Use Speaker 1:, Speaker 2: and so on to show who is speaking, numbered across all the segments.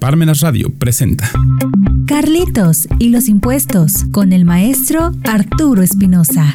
Speaker 1: Parmenas Radio presenta
Speaker 2: Carlitos y los impuestos con el maestro Arturo Espinosa.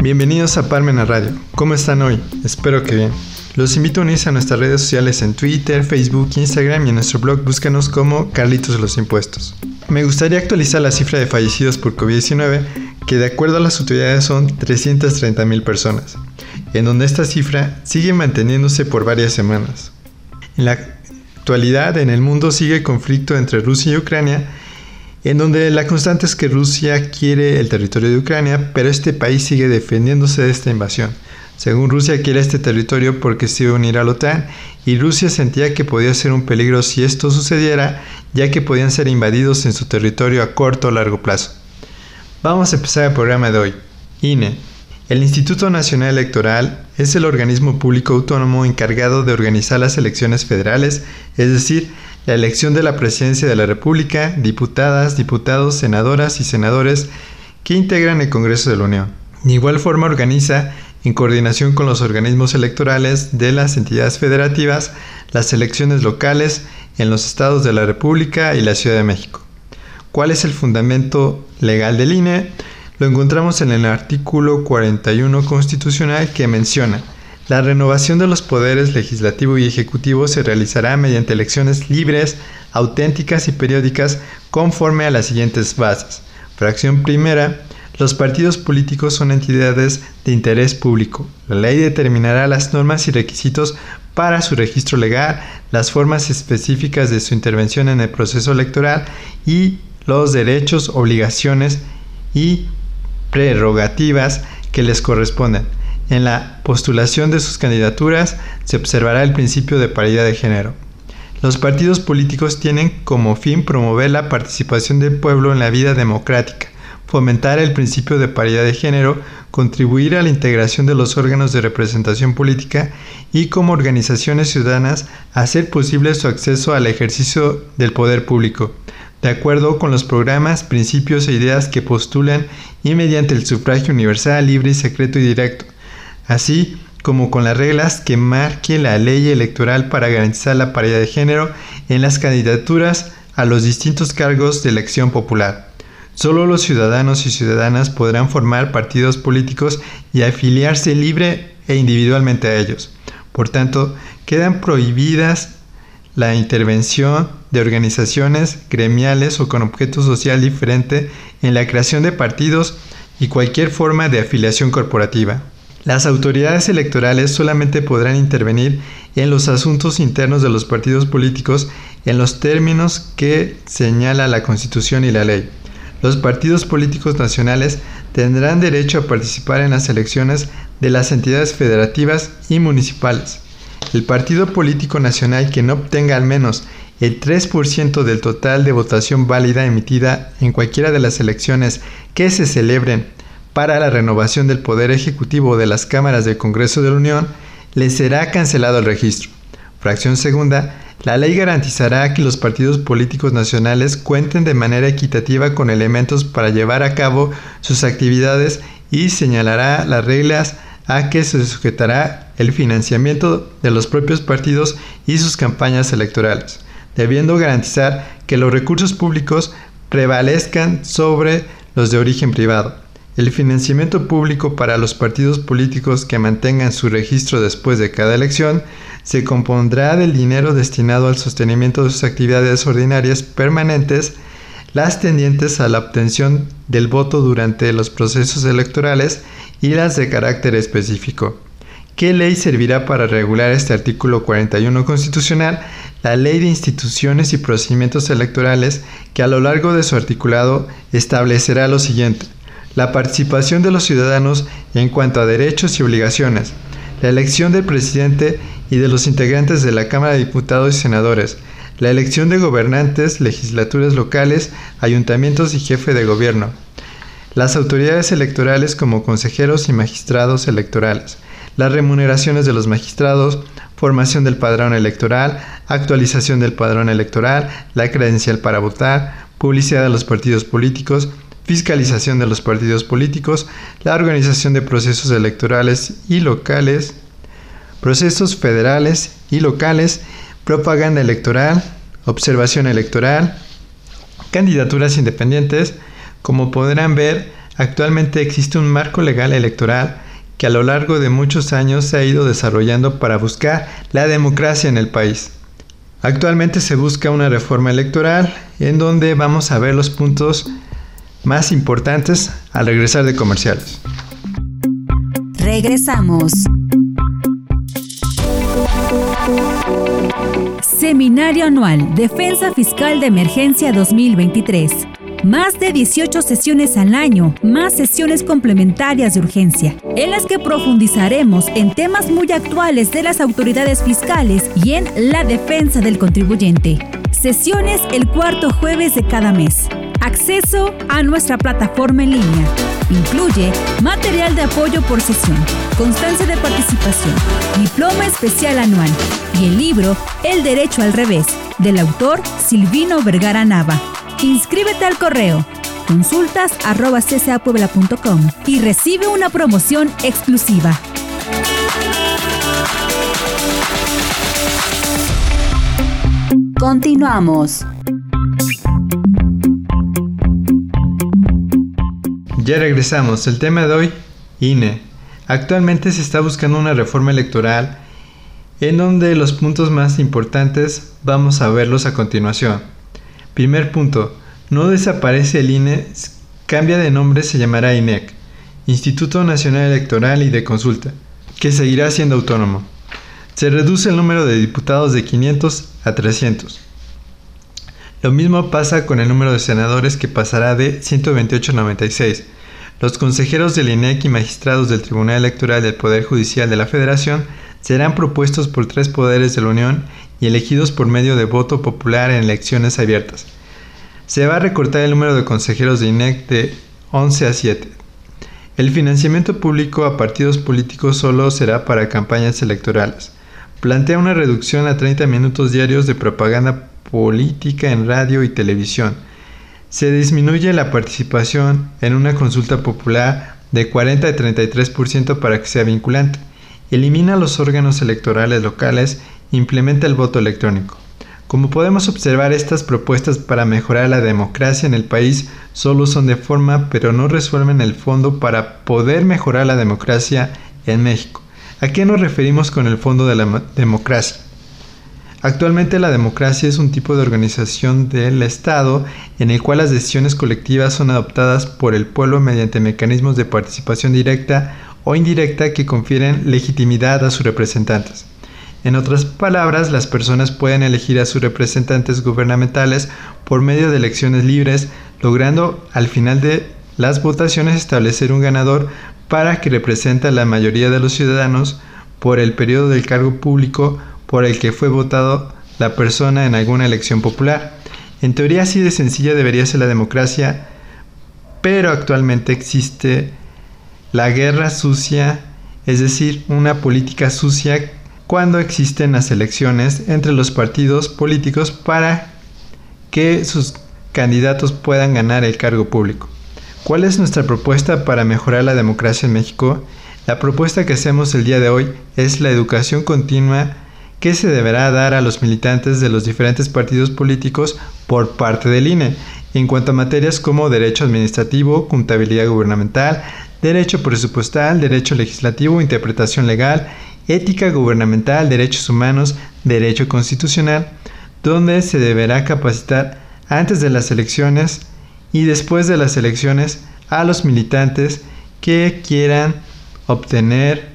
Speaker 3: Bienvenidos a Parmenas Radio. ¿Cómo están hoy? Espero que bien. Los invito a unirse a nuestras redes sociales en Twitter, Facebook, Instagram y en nuestro blog búscanos como Carlitos de los Impuestos. Me gustaría actualizar la cifra de fallecidos por COVID-19, que de acuerdo a las autoridades son 330.000 personas en donde esta cifra sigue manteniéndose por varias semanas. En la actualidad en el mundo sigue el conflicto entre Rusia y Ucrania, en donde la constante es que Rusia quiere el territorio de Ucrania, pero este país sigue defendiéndose de esta invasión. Según Rusia quiere este territorio porque se iba a unir a la OTAN y Rusia sentía que podía ser un peligro si esto sucediera, ya que podían ser invadidos en su territorio a corto o largo plazo. Vamos a empezar el programa de hoy. INE, el Instituto Nacional Electoral es el organismo público autónomo encargado de organizar las elecciones federales, es decir, la elección de la presidencia de la República, diputadas, diputados, senadoras y senadores que integran el Congreso de la Unión. De igual forma organiza, en coordinación con los organismos electorales de las entidades federativas, las elecciones locales en los estados de la República y la Ciudad de México. ¿Cuál es el fundamento legal del INE? Lo encontramos en el artículo 41 constitucional que menciona la renovación de los poderes legislativo y ejecutivo se realizará mediante elecciones libres, auténticas y periódicas conforme a las siguientes bases. Fracción primera, los partidos políticos son entidades de interés público. La ley determinará las normas y requisitos para su registro legal, las formas específicas de su intervención en el proceso electoral y los derechos, obligaciones y prerrogativas que les corresponden. En la postulación de sus candidaturas se observará el principio de paridad de género. Los partidos políticos tienen como fin promover la participación del pueblo en la vida democrática, fomentar el principio de paridad de género, contribuir a la integración de los órganos de representación política y como organizaciones ciudadanas hacer posible su acceso al ejercicio del poder público, de acuerdo con los programas, principios e ideas que postulan y mediante el sufragio universal, libre, secreto y directo, así como con las reglas que marque la ley electoral para garantizar la paridad de género en las candidaturas a los distintos cargos de elección popular. Solo los ciudadanos y ciudadanas podrán formar partidos políticos y afiliarse libre e individualmente a ellos. Por tanto, quedan prohibidas la intervención de organizaciones gremiales o con objeto social diferente en la creación de partidos y cualquier forma de afiliación corporativa. Las autoridades electorales solamente podrán intervenir en los asuntos internos de los partidos políticos en los términos que señala la Constitución y la ley. Los partidos políticos nacionales tendrán derecho a participar en las elecciones de las entidades federativas y municipales. El partido político nacional que no obtenga al menos el 3% del total de votación válida emitida en cualquiera de las elecciones que se celebren para la renovación del Poder Ejecutivo de las cámaras del Congreso de la Unión, le será cancelado el registro. Fracción segunda, la ley garantizará que los partidos políticos nacionales cuenten de manera equitativa con elementos para llevar a cabo sus actividades y señalará las reglas a que se sujetará el financiamiento de los propios partidos y sus campañas electorales, debiendo garantizar que los recursos públicos prevalezcan sobre los de origen privado. El financiamiento público para los partidos políticos que mantengan su registro después de cada elección se compondrá del dinero destinado al sostenimiento de sus actividades ordinarias permanentes, las tendientes a la obtención del voto durante los procesos electorales y las de carácter específico. ¿Qué ley servirá para regular este artículo 41 constitucional? La Ley de Instituciones y Procedimientos Electorales, que a lo largo de su articulado establecerá lo siguiente. La participación de los ciudadanos en cuanto a derechos y obligaciones, la elección del presidente y de los integrantes de la Cámara de Diputados y Senadores, la elección de gobernantes, legislaturas locales, ayuntamientos y jefe de gobierno, las autoridades electorales como consejeros y magistrados electorales, las remuneraciones de los magistrados, formación del padrón electoral, actualización del padrón electoral, la credencial para votar, publicidad de los partidos políticos, fiscalización de los partidos políticos, la organización de procesos electorales y locales, procesos federales y locales, propaganda electoral, observación electoral, candidaturas independientes. Como podrán ver, actualmente existe un marco legal electoral que a lo largo de muchos años se ha ido desarrollando para buscar la democracia en el país. Actualmente se busca una reforma electoral en donde vamos a ver los puntos más importantes al regresar de comerciales.
Speaker 2: Regresamos. Seminario Anual Defensa Fiscal de Emergencia 2023. Más de 18 sesiones al año, más sesiones complementarias de urgencia, en las que profundizaremos en temas muy actuales de las autoridades fiscales y en la defensa del contribuyente. Sesiones el cuarto jueves de cada mes. Acceso a nuestra plataforma en línea. Incluye material de apoyo por sesión, constancia de participación, diploma especial anual y el libro El Derecho al Revés, del autor Silvino Vergara Nava. Inscríbete al correo consultas arroba y recibe una promoción exclusiva. Continuamos.
Speaker 3: Ya regresamos. El tema de hoy, INE. Actualmente se está buscando una reforma electoral en donde los puntos más importantes vamos a verlos a continuación. Primer punto, no desaparece el INE, cambia de nombre, se llamará INEC, Instituto Nacional Electoral y de Consulta, que seguirá siendo autónomo. Se reduce el número de diputados de 500 a 300. Lo mismo pasa con el número de senadores que pasará de 128 a 96 los consejeros del INEC y magistrados del Tribunal Electoral del Poder Judicial de la Federación serán propuestos por tres poderes de la Unión y elegidos por medio de voto popular en elecciones abiertas. Se va a recortar el número de consejeros de INEC de 11 a 7. El financiamiento público a partidos políticos solo será para campañas electorales. Plantea una reducción a 30 minutos diarios de propaganda política en radio y televisión se disminuye la participación en una consulta popular de 40 a 33% para que sea vinculante, elimina los órganos electorales locales, implementa el voto electrónico. Como podemos observar, estas propuestas para mejorar la democracia en el país solo son de forma, pero no resuelven el fondo para poder mejorar la democracia en México. ¿A qué nos referimos con el fondo de la democracia? Actualmente la democracia es un tipo de organización del Estado en el cual las decisiones colectivas son adoptadas por el pueblo mediante mecanismos de participación directa o indirecta que confieren legitimidad a sus representantes. En otras palabras, las personas pueden elegir a sus representantes gubernamentales por medio de elecciones libres, logrando al final de las votaciones establecer un ganador para que represente a la mayoría de los ciudadanos por el periodo del cargo público por el que fue votado la persona en alguna elección popular. En teoría así de sencilla debería ser la democracia, pero actualmente existe la guerra sucia, es decir, una política sucia cuando existen las elecciones entre los partidos políticos para que sus candidatos puedan ganar el cargo público. ¿Cuál es nuestra propuesta para mejorar la democracia en México? La propuesta que hacemos el día de hoy es la educación continua que se deberá dar a los militantes de los diferentes partidos políticos por parte del INE, en cuanto a materias como derecho administrativo, contabilidad gubernamental, derecho presupuestal, derecho legislativo, interpretación legal, ética gubernamental, derechos humanos, derecho constitucional, donde se deberá capacitar antes de las elecciones y después de las elecciones a los militantes que quieran obtener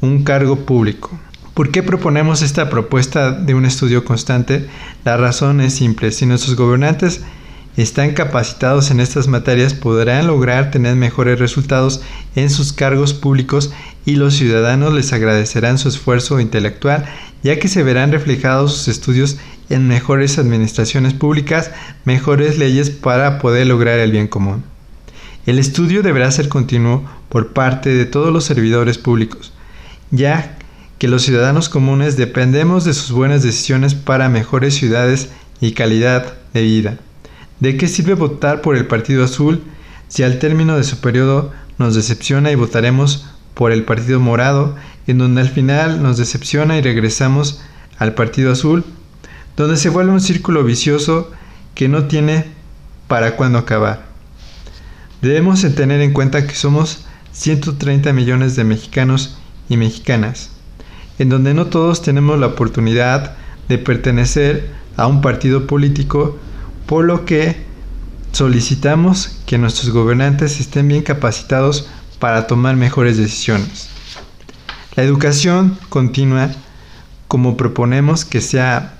Speaker 3: un cargo público. ¿Por qué proponemos esta propuesta de un estudio constante? La razón es simple. Si nuestros gobernantes están capacitados en estas materias, podrán lograr tener mejores resultados en sus cargos públicos y los ciudadanos les agradecerán su esfuerzo intelectual, ya que se verán reflejados sus estudios en mejores administraciones públicas, mejores leyes para poder lograr el bien común. El estudio deberá ser continuo por parte de todos los servidores públicos, ya que los ciudadanos comunes dependemos de sus buenas decisiones para mejores ciudades y calidad de vida. ¿De qué sirve votar por el Partido Azul si al término de su periodo nos decepciona y votaremos por el Partido Morado en donde al final nos decepciona y regresamos al Partido Azul, donde se vuelve un círculo vicioso que no tiene para cuándo acabar. Debemos tener en cuenta que somos 130 millones de mexicanos y mexicanas, en donde no todos tenemos la oportunidad de pertenecer a un partido político, por lo que solicitamos que nuestros gobernantes estén bien capacitados para tomar mejores decisiones. La educación continua, como proponemos que sea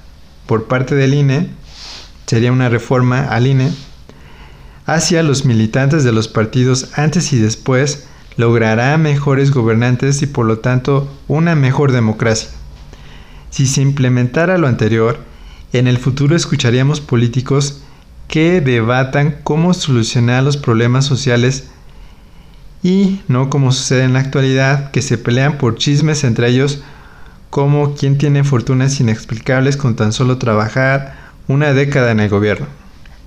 Speaker 3: por parte del INE, sería una reforma al INE, hacia los militantes de los partidos antes y después, logrará mejores gobernantes y por lo tanto una mejor democracia. Si se implementara lo anterior, en el futuro escucharíamos políticos que debatan cómo solucionar los problemas sociales y no como sucede en la actualidad, que se pelean por chismes entre ellos como quien tiene fortunas inexplicables con tan solo trabajar una década en el gobierno.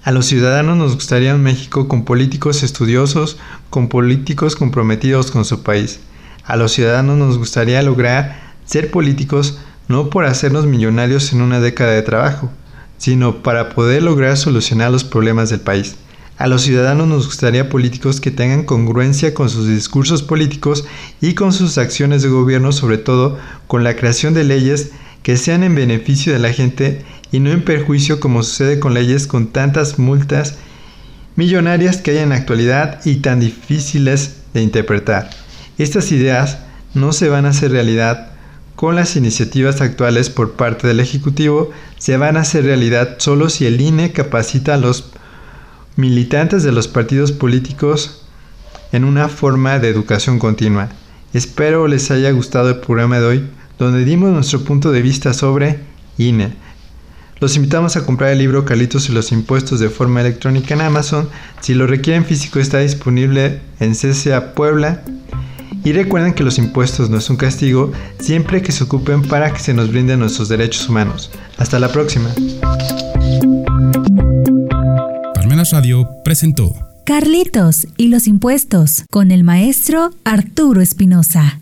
Speaker 3: A los ciudadanos nos gustaría un México con políticos estudiosos, con políticos comprometidos con su país. A los ciudadanos nos gustaría lograr ser políticos no por hacernos millonarios en una década de trabajo, sino para poder lograr solucionar los problemas del país. A los ciudadanos nos gustaría políticos que tengan congruencia con sus discursos políticos y con sus acciones de gobierno, sobre todo con la creación de leyes que sean en beneficio de la gente y no en perjuicio como sucede con leyes con tantas multas millonarias que hay en la actualidad y tan difíciles de interpretar. Estas ideas no se van a hacer realidad con las iniciativas actuales por parte del Ejecutivo, se van a hacer realidad solo si el INE capacita a los militantes de los partidos políticos en una forma de educación continua. Espero les haya gustado el programa de hoy, donde dimos nuestro punto de vista sobre INE. Los invitamos a comprar el libro Calitos y los impuestos de forma electrónica en Amazon. Si lo requieren físico está disponible en CCA Puebla. Y recuerden que los impuestos no es un castigo siempre que se ocupen para que se nos brinden nuestros derechos humanos. Hasta la próxima.
Speaker 1: Parmenas Radio presentó
Speaker 2: Carlitos y los impuestos con el maestro Arturo Espinosa.